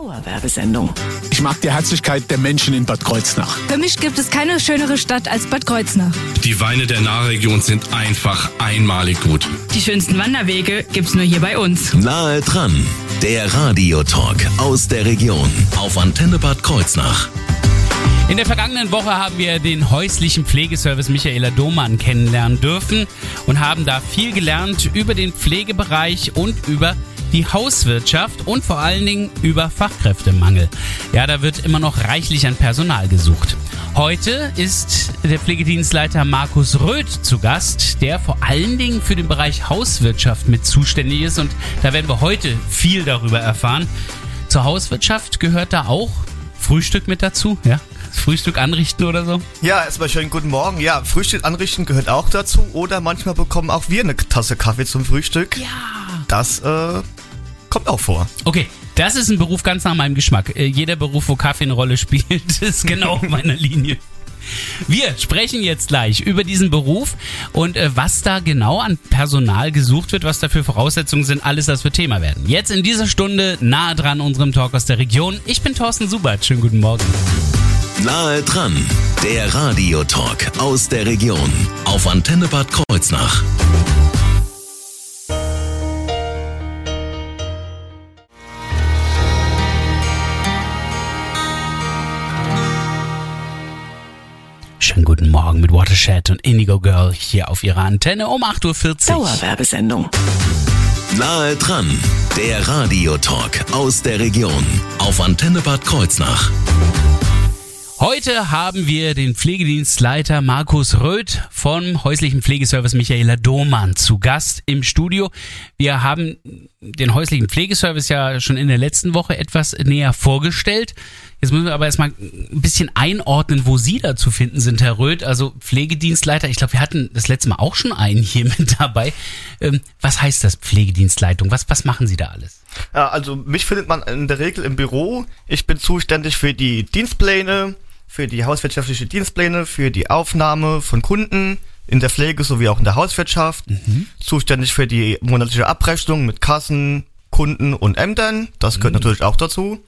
Dauerwerbesendung. Ich mag die Herzlichkeit der Menschen in Bad Kreuznach. Für mich gibt es keine schönere Stadt als Bad Kreuznach. Die Weine der Nahregion sind einfach einmalig gut. Die schönsten Wanderwege gibt's nur hier bei uns. Nahe dran, der Radiotalk aus der Region auf Antenne Bad Kreuznach. In der vergangenen Woche haben wir den häuslichen Pflegeservice Michaela Domann kennenlernen dürfen und haben da viel gelernt über den Pflegebereich und über die Hauswirtschaft und vor allen Dingen über Fachkräftemangel. Ja, da wird immer noch reichlich an Personal gesucht. Heute ist der Pflegedienstleiter Markus Röth zu Gast, der vor allen Dingen für den Bereich Hauswirtschaft mit zuständig ist und da werden wir heute viel darüber erfahren. Zur Hauswirtschaft gehört da auch Frühstück mit dazu, ja? Frühstück anrichten oder so? Ja, erstmal schönen guten Morgen. Ja, Frühstück anrichten gehört auch dazu. Oder manchmal bekommen auch wir eine Tasse Kaffee zum Frühstück. Ja. Das äh, kommt auch vor. Okay, das ist ein Beruf ganz nach meinem Geschmack. Äh, jeder Beruf, wo Kaffee eine Rolle spielt, ist genau auf meiner Linie. Wir sprechen jetzt gleich über diesen Beruf und äh, was da genau an Personal gesucht wird, was da für Voraussetzungen sind, alles das wird Thema werden. Jetzt in dieser Stunde nahe dran unserem Talk aus der Region. Ich bin Thorsten Subert. Schönen guten Morgen. Nahe dran, der Radiotalk aus der Region auf Antenne Bad Kreuznach. Guten Morgen mit Watershed und Indigo Girl hier auf ihrer Antenne um 8.40 Uhr. Dauerwerbesendung. Nahe dran, der Radiotalk aus der Region auf Antenne Bad Kreuznach. Heute haben wir den Pflegedienstleiter Markus Röth vom häuslichen Pflegeservice Michaela Domann zu Gast im Studio. Wir haben den häuslichen Pflegeservice ja schon in der letzten Woche etwas näher vorgestellt. Jetzt müssen wir aber erstmal ein bisschen einordnen, wo Sie da zu finden sind, Herr Röth. Also Pflegedienstleiter, ich glaube, wir hatten das letzte Mal auch schon einen hier mit dabei. Ähm, was heißt das Pflegedienstleitung? Was, was machen Sie da alles? Ja, also mich findet man in der Regel im Büro. Ich bin zuständig für die Dienstpläne, für die hauswirtschaftliche Dienstpläne, für die Aufnahme von Kunden in der Pflege sowie auch in der Hauswirtschaft. Zuständig für die monatliche Abrechnung mit Kassen, Kunden und Ämtern. Das gehört natürlich auch dazu.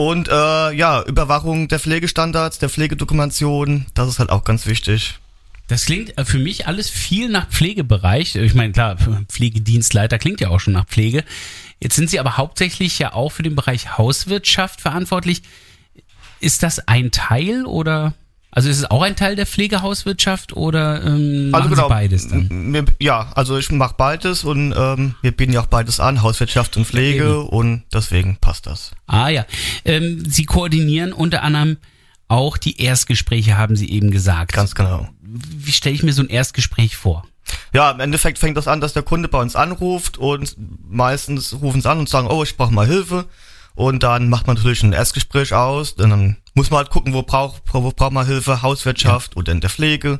Und äh, ja, Überwachung der Pflegestandards, der Pflegedokumentation, das ist halt auch ganz wichtig. Das klingt äh, für mich alles viel nach Pflegebereich. Ich meine, klar, Pflegedienstleiter klingt ja auch schon nach Pflege. Jetzt sind Sie aber hauptsächlich ja auch für den Bereich Hauswirtschaft verantwortlich. Ist das ein Teil oder? Also ist es auch ein Teil der Pflegehauswirtschaft oder ähm, machen Sie beides dann? mir- Ja, also ich mache beides und ähm, wir bieten ja auch beides an, Hauswirtschaft und Pflege Eben. und deswegen passt das. Ah ja. Ähm, Sie koordinieren unter anderem auch die Erstgespräche, haben Sie eben gesagt. Ganz genau. Wie stelle ich mir so ein Erstgespräch vor? Ja, im Endeffekt fängt das an, dass der Kunde bei uns anruft und meistens rufen sie an und sagen, oh, ich brauche mal Hilfe. Und dann macht man natürlich ein Erstgespräch aus. Dann muss man halt gucken, wo braucht, wo braucht man Hilfe, Hauswirtschaft oder in der Pflege.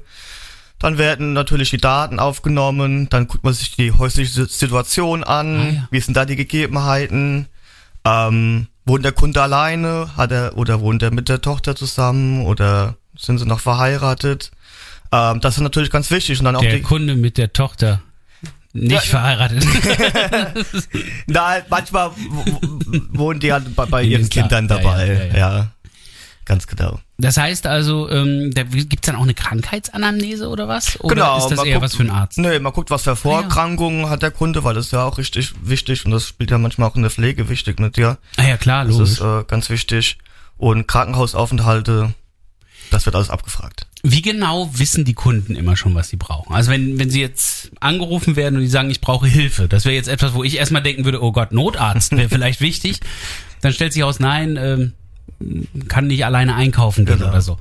Dann werden natürlich die Daten aufgenommen, dann guckt man sich die häusliche Situation an, Ah, ja. wie sind da die Gegebenheiten, ähm, wohnt der Kunde alleine, hat er oder wohnt er mit der Tochter zusammen oder sind sie noch verheiratet? Ähm, das ist natürlich ganz wichtig und dann auch Der Kunde mit der Tochter nicht Ja, verheiratet. Na, manchmal w- w- wohnen die halt bei, bei ihren. Kindern Ja, dabei. ja, Ja, ja, ja. Ganz genau. Das heißt also, ähm, da gibt's dann auch eine Krankheitsanamnese oder was? Oder genau. ist das eher guckt- was für ein Arzt? Nee, man guckt, was für Vorerkrankungen hat der Kunde, weil das ist ja auch richtig wichtig und das spielt ja manchmal auch in der Pflege wichtig mit dir. Ah ja, klar, Das logisch. ist äh, ganz wichtig. Und Krankenhausaufenthalte, das wird alles abgefragt. Wie genau wissen die Kunden immer schon, was sie brauchen? Also wenn, wenn sie jetzt angerufen werden und die sagen, ich brauche Hilfe, das wäre jetzt etwas, wo ich erstmal denken würde, oh Gott, Notarzt wäre vielleicht wichtig. Dann stellt sich aus, nein, ähm, kann nicht alleine einkaufen gehen Genau. oder so.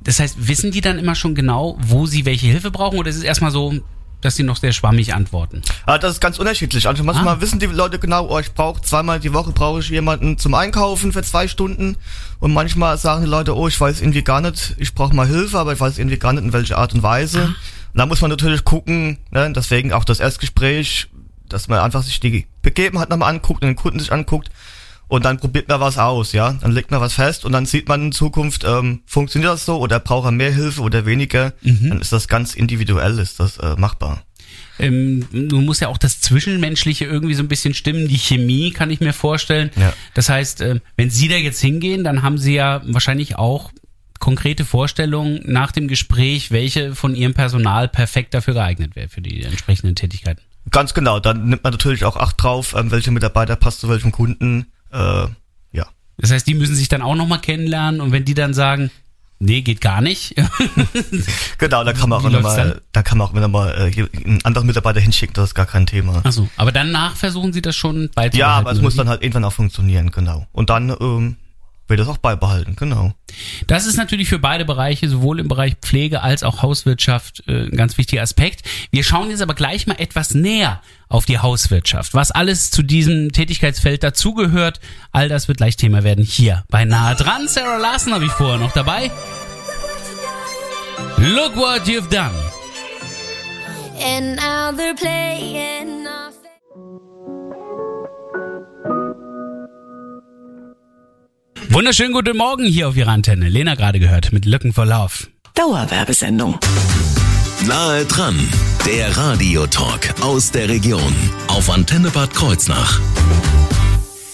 Das heißt, wissen die dann immer schon genau, wo sie welche Hilfe brauchen oder ist es erstmal so, dass sie noch sehr schwammig antworten? Ah, das ist ganz unterschiedlich. Also manchmal Ah. wissen die Leute genau, oh, ich brauche zweimal die Woche brauche ich jemanden zum Einkaufen für zwei Stunden. Und manchmal sagen die Leute, oh, ich weiß irgendwie gar nicht, ich brauche mal Hilfe, aber ich weiß irgendwie gar nicht in welcher Art und Weise. Und da muss man natürlich gucken, ne, deswegen auch das Erstgespräch, dass man einfach sich die Begebenheit nochmal anguckt und den Kunden sich anguckt. Und dann probiert man was aus, ja. Dann legt man was fest und dann sieht man in Zukunft, ähm, funktioniert das so oder braucht er mehr Hilfe oder weniger. Dann ist das ganz individuell, ist das äh, machbar. Ähm, nun muss ja auch das Zwischenmenschliche irgendwie so ein bisschen stimmen, die Chemie kann ich mir vorstellen. Ja. Das heißt, äh, wenn Sie da jetzt hingehen, dann haben Sie ja wahrscheinlich auch konkrete Vorstellungen nach dem Gespräch, welche von Ihrem Personal perfekt dafür geeignet wäre, für die entsprechenden Tätigkeiten. Ganz genau, dann nimmt man natürlich auch Acht drauf, ähm, welcher Mitarbeiter passt zu welchem Kunden. Äh, ja. Das heißt, die müssen sich dann auch nochmal kennenlernen und wenn die dann sagen, nee, geht gar nicht, Genau, da kann man auch Wie immer läuft's mal, dann? da kann man auch immer mal äh, einen anderen Mitarbeiter hinschicken, das ist gar kein Thema. Achso, aber danach versuchen Sie das schon beizubehalten. Ja, aber es muss dann halt irgendwann auch funktionieren, genau. Und dann ähm, wird das auch beibehalten, genau. Das ist natürlich für beide Bereiche, sowohl im Bereich Pflege als auch Hauswirtschaft, äh, ein ganz wichtiger Aspekt. Wir schauen jetzt aber gleich mal etwas näher auf die Hauswirtschaft. Was alles zu diesem Tätigkeitsfeld dazugehört, all das wird gleich Thema werden hier bei Nahe dran. Sarah Larson habe ich vorher noch dabei. Look what you've done. And now they're playing Wunderschönen guten Morgen hier auf Ihrer Antenne. Lena gerade gehört mit Looking for Love. Dauerwerbesendung. Nahe dran, der Radiotalk aus der Region auf Antenne Bad Kreuznach.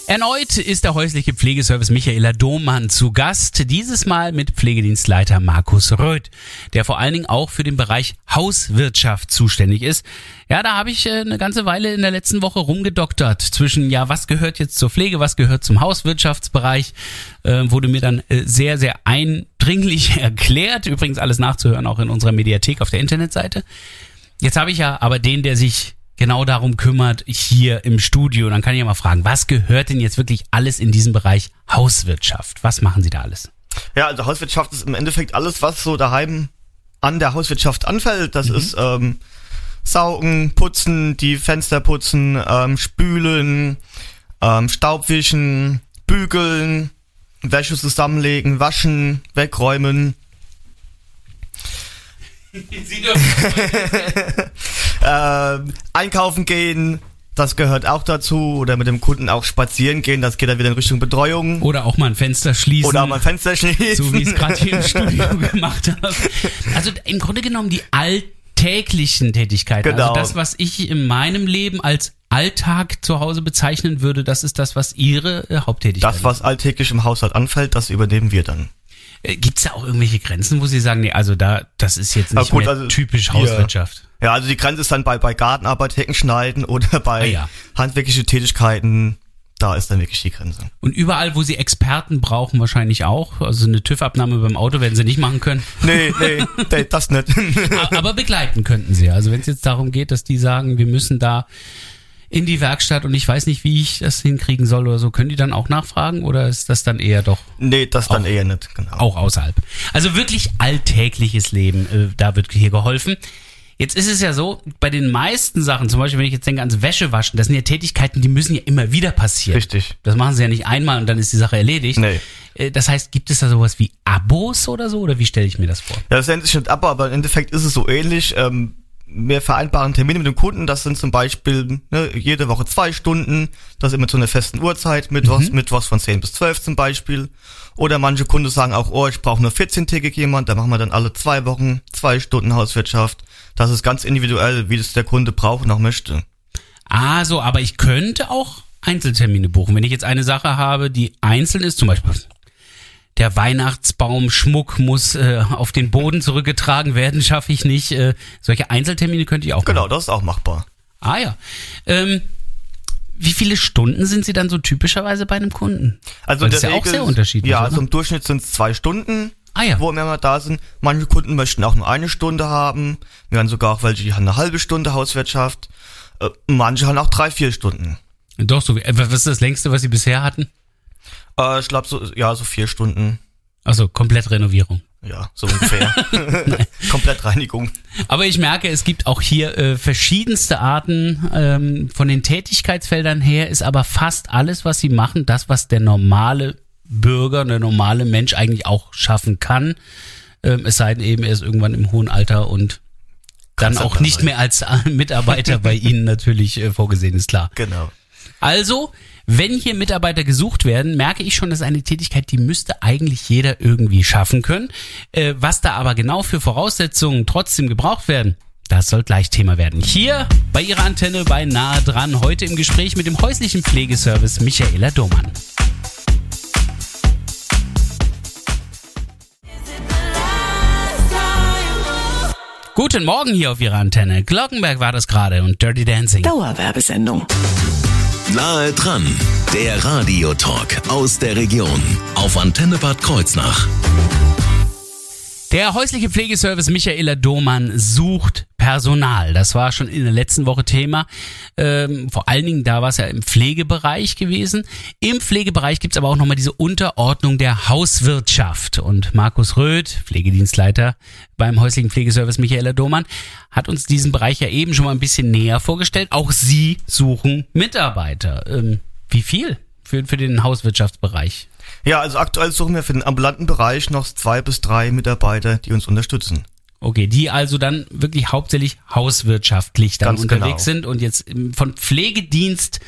Erneut ist der häusliche Pflegeservice Michaela Domann zu Gast, dieses Mal mit Pflegedienstleiter Markus Röth, der vor allen Dingen auch für den Bereich Hauswirtschaft zuständig ist. Ja, da habe ich äh, eine ganze Weile in der letzten Woche rumgedoktert zwischen, ja, was gehört jetzt zur Pflege, was gehört zum Hauswirtschaftsbereich, äh, wurde mir dann äh, sehr, sehr eindringlich erklärt. Übrigens alles nachzuhören auch in unserer Mediathek auf der Internetseite. Jetzt habe ich ja aber den, der sich genau darum kümmert, hier im Studio. Dann kann ich ja mal fragen, was gehört denn jetzt wirklich alles in diesem Bereich Hauswirtschaft? Was machen Sie da alles? Ja, also Hauswirtschaft ist im Endeffekt alles, was so daheim an der Hauswirtschaft anfällt. Das ist ähm, Saugen, Putzen, die Fenster putzen, ähm, Spülen, ähm, Staubwischen, Bügeln, Wäsche zusammenlegen, waschen, wegräumen, Sie dürfen ähm, einkaufen gehen, das gehört auch dazu. Oder mit dem Kunden auch spazieren gehen, das geht dann wieder in Richtung Betreuung. Oder auch mal ein Fenster schließen. Oder auch mal ein Fenster schließen. so wie ich es gerade hier im Studio gemacht habe. Also im Grunde genommen die alltäglichen Tätigkeiten. Genau. Also das, was ich in meinem Leben als Alltag zu Hause bezeichnen würde, das ist das, was Ihre äh, Haupttätigkeit Das, was alltäglich im Haushalt anfällt, das übernehmen wir dann. Äh, Gibt's da auch irgendwelche Grenzen, wo Sie sagen, nee, also da, das ist jetzt nicht gut, mehr also typisch wir- Hauswirtschaft. Ja, also die Grenze ist dann bei, bei Gartenarbeit, Heckenschneiden oder bei Ah, ja. handwerkliche Tätigkeiten. Da ist dann wirklich die Grenze. Und überall, wo Sie Experten brauchen, wahrscheinlich auch. Also eine TÜV-Abnahme beim Auto werden Sie nicht machen können. Nee, nee, das nicht. Aber begleiten könnten Sie. Also wenn es jetzt darum geht, dass die sagen, wir müssen da in die Werkstatt und ich weiß nicht, wie ich das hinkriegen soll oder so, können die dann auch nachfragen oder ist das dann eher doch nee, das dann Auch- eher nicht, genau. auch außerhalb? Also wirklich alltägliches Leben, äh, da wird hier geholfen. Jetzt ist es ja so, bei den meisten Sachen, zum Beispiel wenn ich jetzt denke ans Wäschewaschen, das sind ja Tätigkeiten, die müssen ja immer wieder passieren. Richtig. Das machen sie ja nicht einmal und dann ist die Sache erledigt. Nee. Äh, Das heißt, gibt es da sowas wie Abos oder so oder wie stelle ich mir das vor? Ja, das nennt sich nicht ab, aber im Endeffekt ist es so ähnlich. Ähm, wir vereinbaren Termine mit dem Kunden, das sind zum Beispiel ne, jede Woche zwei Stunden, das immer zu einer festen Uhrzeit, Mittwochs, Mittwochs von 10 bis 12 zum Beispiel. Oder manche Kunden sagen auch, oh, ich brauche nur 14-tägig jemand, da machen wir dann alle zwei Wochen zwei Stunden Hauswirtschaft. Das ist ganz individuell, wie das der Kunde braucht und auch möchte. Ah, so, aber ich könnte auch Einzeltermine buchen. Wenn ich jetzt eine Sache habe, die einzeln ist, zum Beispiel der Weihnachtsbaum Schmuck muss äh, auf den Boden zurückgetragen werden, schaffe ich nicht. Äh, solche Einzeltermine könnte ich auch Genau, machen. das ist auch machbar. Ah ja. Ähm, wie viele Stunden sind Sie dann so typischerweise bei einem Kunden? Also Weil das ist ja auch sehr unterschiedlich. Ja, oder? also im Durchschnitt sind es zwei Stunden, Ah ja. wo wir mal da sind. Manche Kunden möchten auch nur eine Stunde haben. Wir haben sogar auch welche, die haben eine halbe Stunde Hauswirtschaft. Äh, manche haben auch drei, vier Stunden. Doch, so wie, äh, was ist das längste, was Sie bisher hatten? Äh, ich glaube so, ja, so vier Stunden. Also komplett Renovierung. Ja, so ungefähr. Komplettreinigung. Aber ich merke, es gibt auch hier äh, verschiedenste Arten ähm, von den Tätigkeitsfeldern her, ist aber fast alles, was sie machen, das, was der normale Bürger, der normale Mensch eigentlich auch schaffen kann. Ähm, es sei denn eben, er ist irgendwann im hohen Alter und dann auch nicht mehr als Mitarbeiter bei Ihnen natürlich äh, vorgesehen ist, klar. Genau. Also, wenn hier Mitarbeiter gesucht werden, merke ich schon, das ist eine Tätigkeit, die müsste eigentlich jeder irgendwie schaffen können. Äh, was da aber genau für Voraussetzungen trotzdem gebraucht werden, Das soll gleich Thema werden. Hier bei Ihrer Antenne bei Nahe dran. Heute im Gespräch mit dem häuslichen Pflegeservice Michaela Domann. Guten Morgen hier auf Ihrer Antenne. Glockenberg war das gerade und Dirty Dancing. Dauerwerbesendung. Nahe dran, der Radiotalk aus der Region auf Antenne Bad Kreuznach. Der häusliche Pflegeservice Michaela Domann sucht Personal. Das war schon in der letzten Woche Thema. Ähm, vor allen Dingen, da war es ja im Pflegebereich gewesen. Im Pflegebereich gibt's aber auch nochmal diese Unterordnung der Hauswirtschaft. Und Markus Röth, Pflegedienstleiter beim häuslichen Pflegeservice Michaela Domann, hat uns diesen Bereich ja eben schon mal ein bisschen näher vorgestellt. Auch Sie suchen Mitarbeiter. Ähm, wie viel für, für den Hauswirtschaftsbereich? Ja, also aktuell suchen wir für den ambulanten Bereich noch zwei bis drei Mitarbeiter, die uns unterstützen. Okay, die also dann wirklich hauptsächlich hauswirtschaftlich dann Ganz unterwegs genau. sind und jetzt von Pflegedienst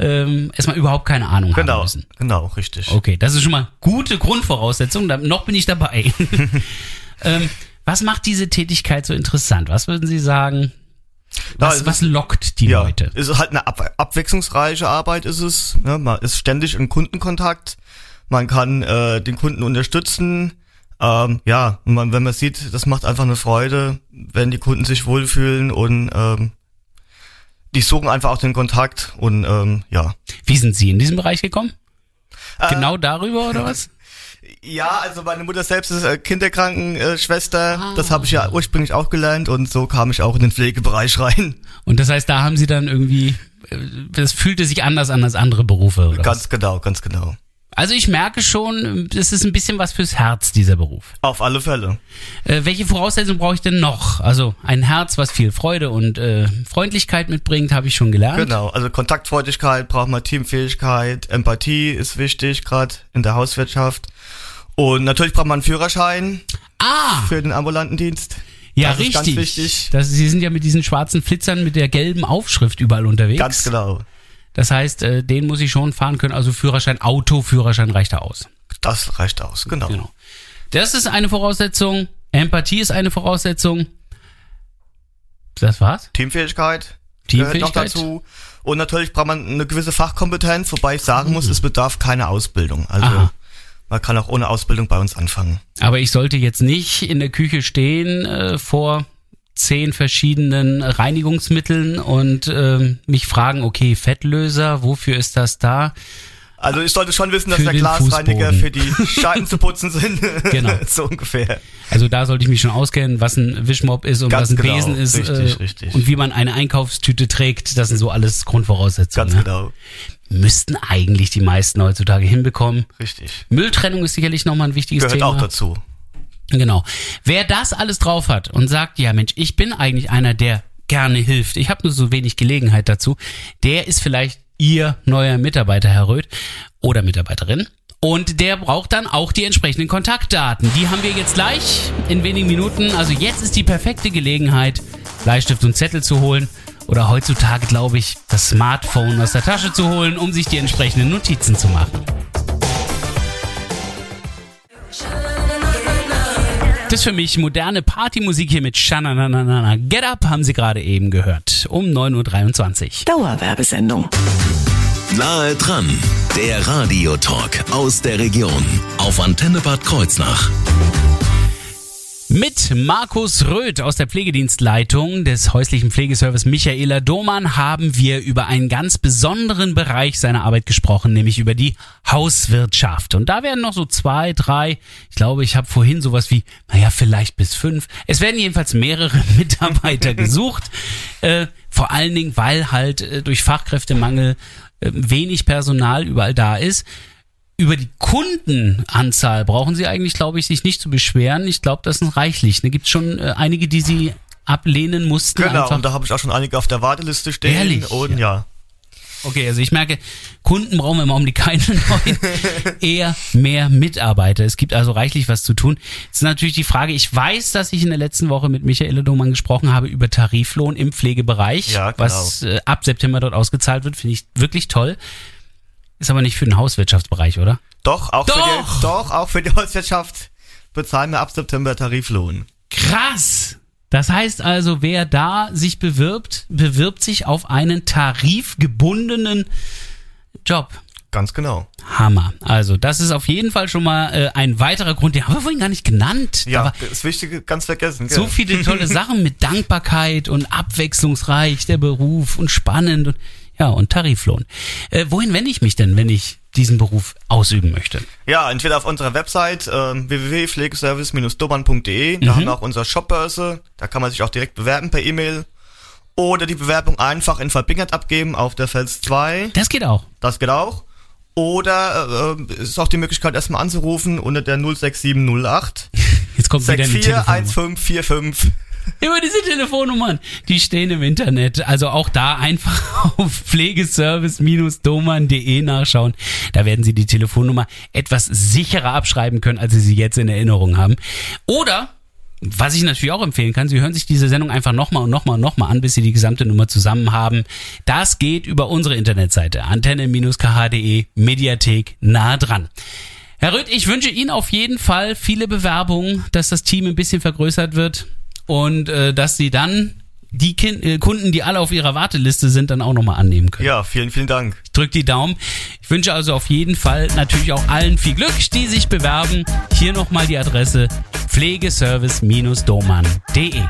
ähm, erstmal überhaupt keine Ahnung haben Genau, müssen. genau, richtig. Okay, das ist schon mal gute Grundvoraussetzung. Da, noch bin ich dabei. ähm, was macht diese Tätigkeit so interessant? Was würden Sie sagen? Na, Was, es was lockt die ja, Leute? Es ist halt eine ab abwechslungsreiche Arbeit ist es. Ne? Man ist ständig in Kundenkontakt. Man kann äh, den Kunden unterstützen. Ähm, ja, man, wenn man sieht, das macht einfach eine Freude, wenn die Kunden sich wohlfühlen und ähm, die suchen einfach auch den Kontakt und ähm, ja. Wie sind Sie in diesen Bereich gekommen? Äh, Genau darüber oder was? Ja, also meine Mutter selbst ist äh, Kinderkrankenschwester. Ah. Das habe ich ja ursprünglich auch gelernt und so kam ich auch in den Pflegebereich rein. Und das heißt, da haben Sie dann irgendwie, äh, das fühlte sich anders an als andere Berufe oder was? Ganz genau, ganz genau. Also ich merke schon, es ist ein bisschen was fürs Herz, dieser Beruf. Auf alle Fälle. Äh, welche Voraussetzungen brauche ich denn noch? Also ein Herz, was viel Freude und äh, Freundlichkeit mitbringt, habe ich schon gelernt. Genau, also Kontaktfreudigkeit braucht man Teamfähigkeit, Empathie ist wichtig, gerade in der Hauswirtschaft. Und natürlich braucht man einen Führerschein Ah, für den ambulanten Dienst. ja das ist richtig. ganz wichtig. Das, Sie sind ja mit diesen schwarzen Flitzern mit der gelben Aufschrift überall unterwegs. Ganz genau. Das heißt, äh, den muss ich schon fahren können. Also Führerschein, Auto, Führerschein reicht da aus. Das reicht aus, genau. Genau. Das ist eine Voraussetzung. Empathie ist eine Voraussetzung. Das war's? Teamfähigkeit, gehört noch Teamfähigkeit. dazu. Und natürlich braucht man eine gewisse Fachkompetenz, wobei ich sagen muss, es bedarf keine Ausbildung. Also Aha. man kann auch ohne Ausbildung bei uns anfangen. Aber ich sollte jetzt nicht in der Küche stehen äh, vor zehn verschiedenen Reinigungsmitteln und ähm, mich fragen, okay, Fettlöser, wofür ist das da? Also ich sollte schon wissen, dass der Glasreiniger Fußboden. für die Scheiben zu putzen sind. Genau. so ungefähr. Also da sollte ich mich schon auskennen, was ein Wischmopp ist und Ganz was ein genau. Besen ist Richtig, äh, richtig. und wie man eine Einkaufstüte trägt. Das sind so alles Grundvoraussetzungen. Ganz ne? genau. Müssten eigentlich die meisten heutzutage hinbekommen. Richtig. Mülltrennung ist sicherlich nochmal ein wichtiges Gehört Thema. auch dazu. Genau. Wer das alles drauf hat und sagt, ja Mensch, ich bin eigentlich einer, der gerne hilft, ich habe nur so wenig Gelegenheit dazu, der ist vielleicht Ihr neuer Mitarbeiter, Herr Röth, oder Mitarbeiterin. Und der braucht dann auch die entsprechenden Kontaktdaten. Die haben wir jetzt gleich in wenigen Minuten. Also jetzt ist die perfekte Gelegenheit, Bleistift und Zettel zu holen. Oder heutzutage, glaube ich, das Smartphone aus der Tasche zu holen, um sich die entsprechenden Notizen zu machen. Das ist für mich moderne Partymusik hier mit Shananana. Get Up haben Sie gerade eben gehört. Um 9.23 Uhr. Dauerwerbesendung. Nahe dran, der Radiotalk aus der Region auf Antenne Bad Kreuznach. Mit Markus Röth aus der Pflegedienstleitung des häuslichen Pflegeservice Michaela Domann haben wir über einen ganz besonderen Bereich seiner Arbeit gesprochen, nämlich über die Hauswirtschaft. Und da werden noch so zwei, drei, ich glaube, ich habe vorhin sowas wie, naja, vielleicht bis fünf. Es werden jedenfalls mehrere Mitarbeiter gesucht. Äh, vor allen Dingen, weil halt äh, durch Fachkräftemangel äh, wenig Personal überall da ist. Über die Kundenanzahl brauchen Sie eigentlich, glaube ich, sich nicht zu beschweren. Ich glaube, das ist reichlich. Da gibt es schon äh, einige, die Sie ablehnen mussten. Genau, einfach. und da habe ich auch schon einige auf der Warteliste stehen. Ehrlich? Und ja. Okay, also ich merke, Kunden brauchen wir im Augenblick keine neuen, eher mehr Mitarbeiter. Es gibt also reichlich was zu tun. Jetzt ist natürlich die Frage, ich weiß, dass ich in der letzten Woche mit Michael Domann gesprochen habe über Tariflohn im Pflegebereich, Ja, genau. was äh, ab September dort ausgezahlt wird, finde ich wirklich toll. Ist aber nicht für den Hauswirtschaftsbereich, oder? Doch, auch Doch! für die, doch, auch für die Hauswirtschaft bezahlen wir ab September Tariflohn. Krass! Das heißt also, wer da sich bewirbt, bewirbt sich auf einen tarifgebundenen Job. Ganz genau. Hammer. Also, das ist auf jeden Fall schon mal äh, ein weiterer Grund, den haben wir vorhin gar nicht genannt. Ja, das Wichtige ganz vergessen. so gell? viele tolle Sachen mit Dankbarkeit und abwechslungsreich, der Beruf und spannend und ja, und Tariflohn. Äh, wohin wende ich mich denn, wenn ich diesen Beruf ausüben möchte? Ja, entweder auf unserer Website äh, www.pflegeservice-dobern.de. da mhm. haben wir auch unsere Shopbörse, da kann man sich auch direkt bewerben per E-Mail oder die Bewerbung einfach in Verbingert abgeben auf der Fels 2. Das geht auch. Das geht auch. Oder äh, ist auch die Möglichkeit, erstmal anzurufen unter der 06708 Jetzt kommt 64 wieder die 15455. Immer diese Telefonnummern, die stehen im Internet. Also auch da einfach auf pflegeservice-doman.de nachschauen. Da werden Sie die Telefonnummer etwas sicherer abschreiben können, als Sie sie jetzt in Erinnerung haben. Oder was ich natürlich auch empfehlen kann, Sie hören sich diese Sendung einfach nochmal und nochmal und nochmal an, bis Sie die gesamte Nummer zusammen haben. Das geht über unsere Internetseite antenne-khde Mediathek nah dran. Herr Röth, ich wünsche Ihnen auf jeden Fall viele Bewerbungen, dass das Team ein bisschen vergrößert wird und äh, dass Sie dann die Kin äh, Kunden, die alle auf Ihrer Warteliste sind, dann auch nochmal annehmen können. Ja, vielen, vielen Dank. Ich drück die Daumen. Ich wünsche also auf jeden Fall natürlich auch allen viel Glück, die sich bewerben. Hier nochmal die Adresse pflegeservice-doman.de.